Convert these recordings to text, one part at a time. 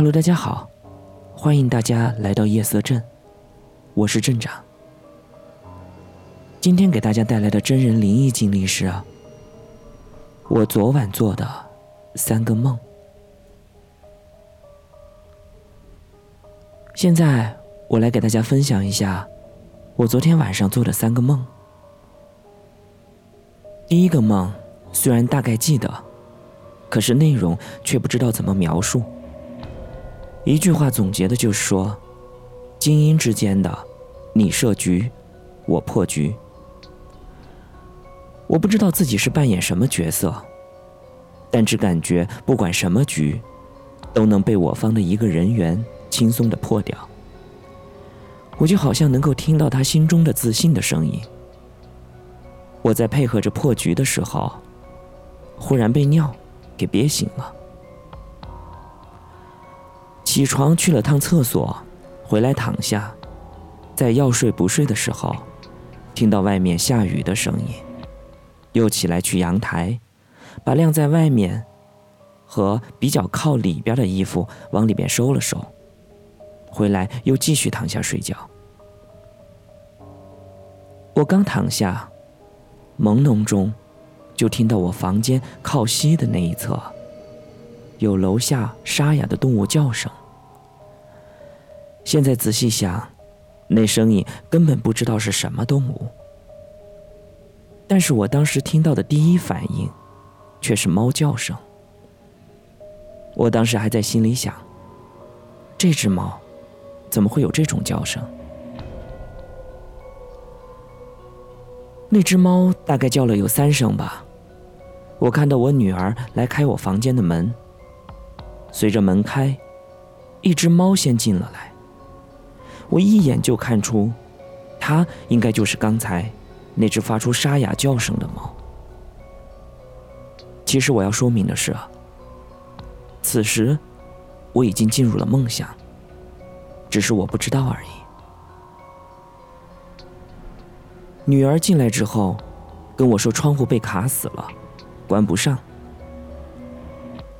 Hello，大家好，欢迎大家来到夜色镇，我是镇长。今天给大家带来的真人灵异经历是：我昨晚做的三个梦。现在我来给大家分享一下我昨天晚上做的三个梦。第一个梦虽然大概记得，可是内容却不知道怎么描述。一句话总结的就是说，精英之间的你设局，我破局。我不知道自己是扮演什么角色，但只感觉不管什么局，都能被我方的一个人员轻松的破掉。我就好像能够听到他心中的自信的声音。我在配合着破局的时候，忽然被尿给憋醒了。起床去了趟厕所，回来躺下，在要睡不睡的时候，听到外面下雨的声音。又起来去阳台，把晾在外面和比较靠里边的衣服往里边收了收。回来又继续躺下睡觉。我刚躺下，朦胧中就听到我房间靠西的那一侧有楼下沙哑的动物叫声。现在仔细想，那声音根本不知道是什么动物。但是我当时听到的第一反应，却是猫叫声。我当时还在心里想：这只猫，怎么会有这种叫声？那只猫大概叫了有三声吧。我看到我女儿来开我房间的门，随着门开，一只猫先进了来。我一眼就看出，它应该就是刚才。那只发出沙哑叫声的猫。其实我要说明的是，此时我已经进入了梦乡，只是我不知道而已。女儿进来之后，跟我说窗户被卡死了，关不上。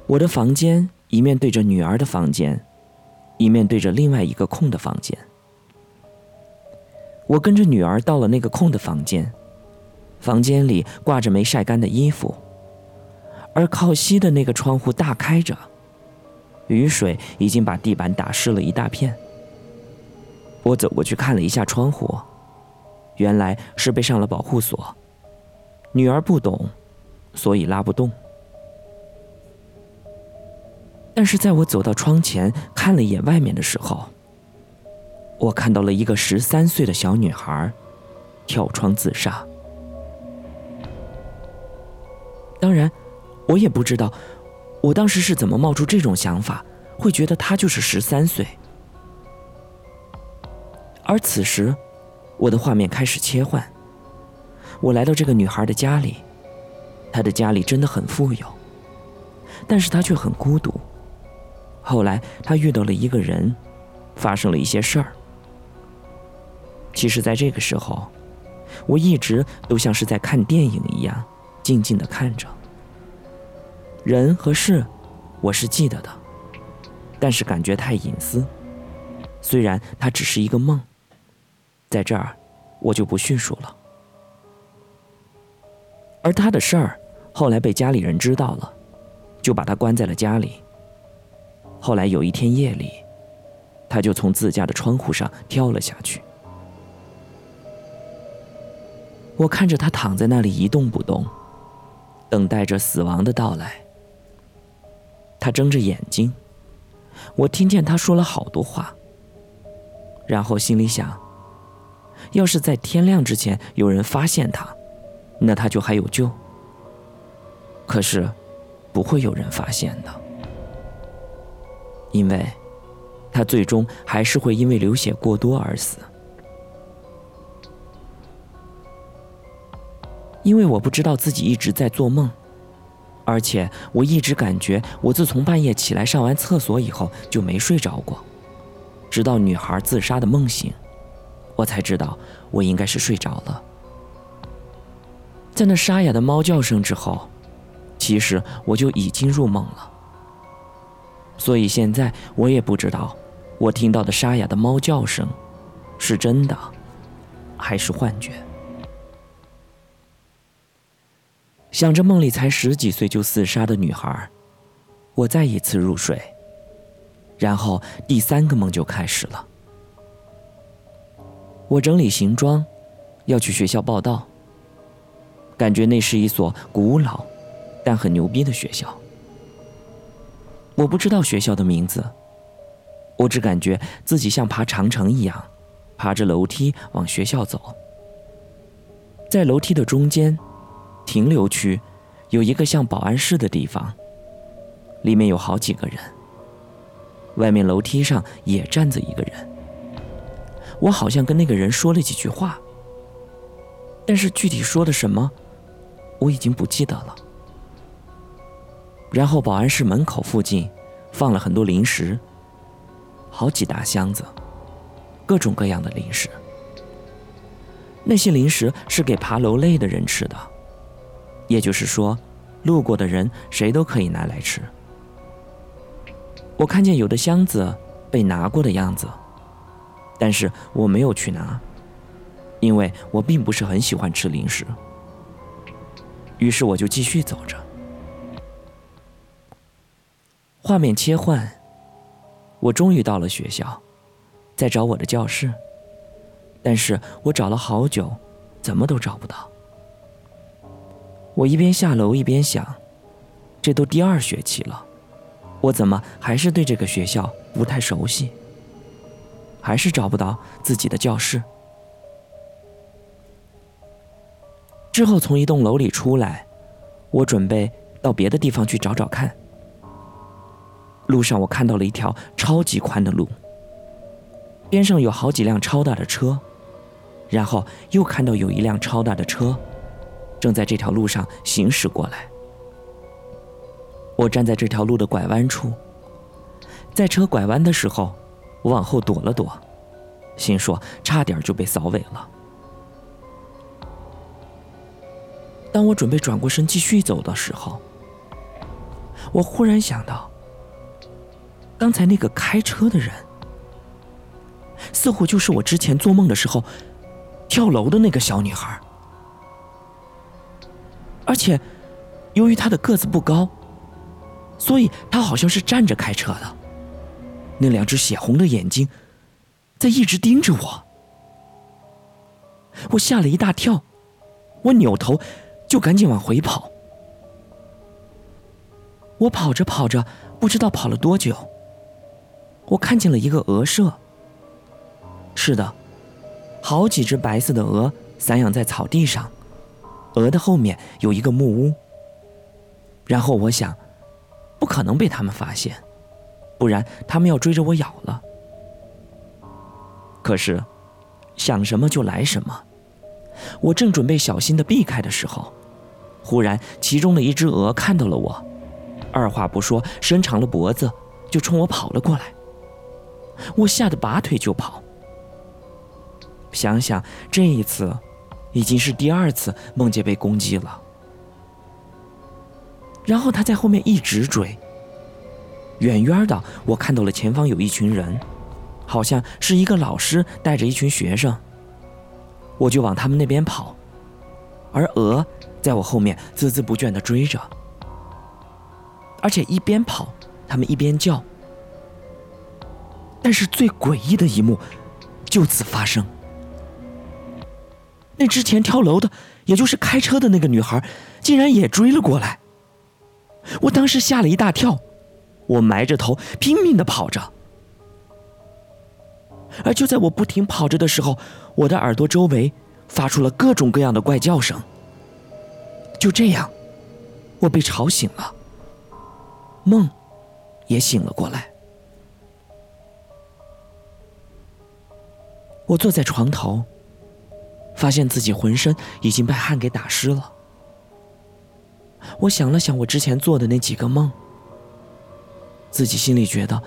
我的房间一面对着女儿的房间，一面对着另外一个空的房间。我跟着女儿到了那个空的房间，房间里挂着没晒干的衣服，而靠西的那个窗户大开着，雨水已经把地板打湿了一大片。我走过去看了一下窗户，原来是被上了保护锁。女儿不懂，所以拉不动。但是在我走到窗前看了一眼外面的时候，我看到了一个十三岁的小女孩跳窗自杀。当然，我也不知道我当时是怎么冒出这种想法，会觉得她就是十三岁。而此时，我的画面开始切换。我来到这个女孩的家里，她的家里真的很富有，但是她却很孤独。后来，她遇到了一个人，发生了一些事儿。其实，在这个时候，我一直都像是在看电影一样，静静的看着。人和事，我是记得的，但是感觉太隐私。虽然它只是一个梦，在这儿，我就不叙述了。而他的事儿，后来被家里人知道了，就把他关在了家里。后来有一天夜里，他就从自家的窗户上跳了下去。我看着他躺在那里一动不动，等待着死亡的到来。他睁着眼睛，我听见他说了好多话。然后心里想：要是在天亮之前有人发现他，那他就还有救。可是，不会有人发现的，因为，他最终还是会因为流血过多而死。因为我不知道自己一直在做梦，而且我一直感觉我自从半夜起来上完厕所以后就没睡着过，直到女孩自杀的梦醒，我才知道我应该是睡着了。在那沙哑的猫叫声之后，其实我就已经入梦了。所以现在我也不知道，我听到的沙哑的猫叫声，是真的，还是幻觉。想着梦里才十几岁就自杀的女孩，我再一次入睡。然后第三个梦就开始了。我整理行装，要去学校报道。感觉那是一所古老，但很牛逼的学校。我不知道学校的名字，我只感觉自己像爬长城一样，爬着楼梯往学校走。在楼梯的中间，停留区，有一个像保安室的地方，里面有好几个人。外面楼梯上也站着一个人。我好像跟那个人说了几句话，但是具体说的什么，我已经不记得了。然后保安室门口附近放了很多零食，好几大箱子，各种各样的零食。那些零食是给爬楼累的人吃的，也就是说，路过的人谁都可以拿来吃。我看见有的箱子被拿过的样子，但是我没有去拿，因为我并不是很喜欢吃零食。于是我就继续走着。画面切换，我终于到了学校，在找我的教室，但是我找了好久，怎么都找不到。我一边下楼一边想，这都第二学期了，我怎么还是对这个学校不太熟悉？还是找不到自己的教室。之后从一栋楼里出来，我准备到别的地方去找找看。路上，我看到了一条超级宽的路，边上有好几辆超大的车，然后又看到有一辆超大的车正在这条路上行驶过来。我站在这条路的拐弯处，在车拐弯的时候，我往后躲了躲，心说差点就被扫尾了。当我准备转过身继续走的时候，我忽然想到。刚才那个开车的人，似乎就是我之前做梦的时候跳楼的那个小女孩。而且，由于他的个子不高，所以他好像是站着开车的。那两只血红的眼睛在一直盯着我，我吓了一大跳，我扭头就赶紧往回跑。我跑着跑着，不知道跑了多久。我看见了一个鹅舍。是的，好几只白色的鹅散养在草地上，鹅的后面有一个木屋。然后我想，不可能被他们发现，不然他们要追着我咬了。可是，想什么就来什么，我正准备小心的避开的时候，忽然其中的一只鹅看到了我，二话不说，伸长了脖子就冲我跑了过来。我吓得拔腿就跑。想想这一次，已经是第二次梦见被攻击了。然后他在后面一直追。远远的，我看到了前方有一群人，好像是一个老师带着一群学生。我就往他们那边跑，而鹅在我后面孜孜不倦的追着，而且一边跑，他们一边叫。但是最诡异的一幕就此发生。那之前跳楼的，也就是开车的那个女孩，竟然也追了过来。我当时吓了一大跳，我埋着头拼命的跑着。而就在我不停跑着的时候，我的耳朵周围发出了各种各样的怪叫声。就这样，我被吵醒了，梦也醒了过来。我坐在床头，发现自己浑身已经被汗给打湿了。我想了想我之前做的那几个梦，自己心里觉得，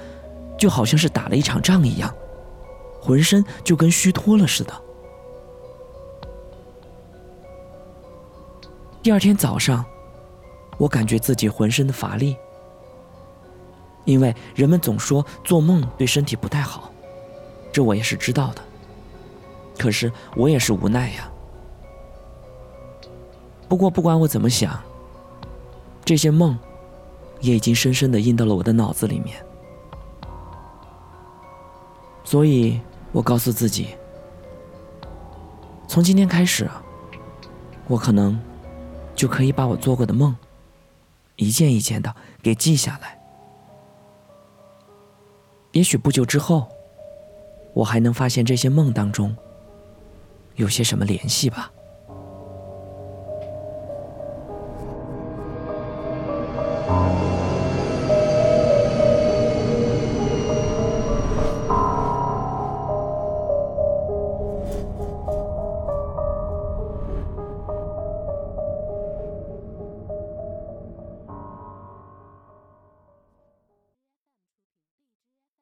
就好像是打了一场仗一样，浑身就跟虚脱了似的。第二天早上，我感觉自己浑身的乏力，因为人们总说做梦对身体不太好，这我也是知道的。可是我也是无奈呀。不过不管我怎么想，这些梦也已经深深的印到了我的脑子里面。所以我告诉自己，从今天开始，我可能就可以把我做过的梦一件一件的给记下来。也许不久之后，我还能发现这些梦当中有些什么联系吧。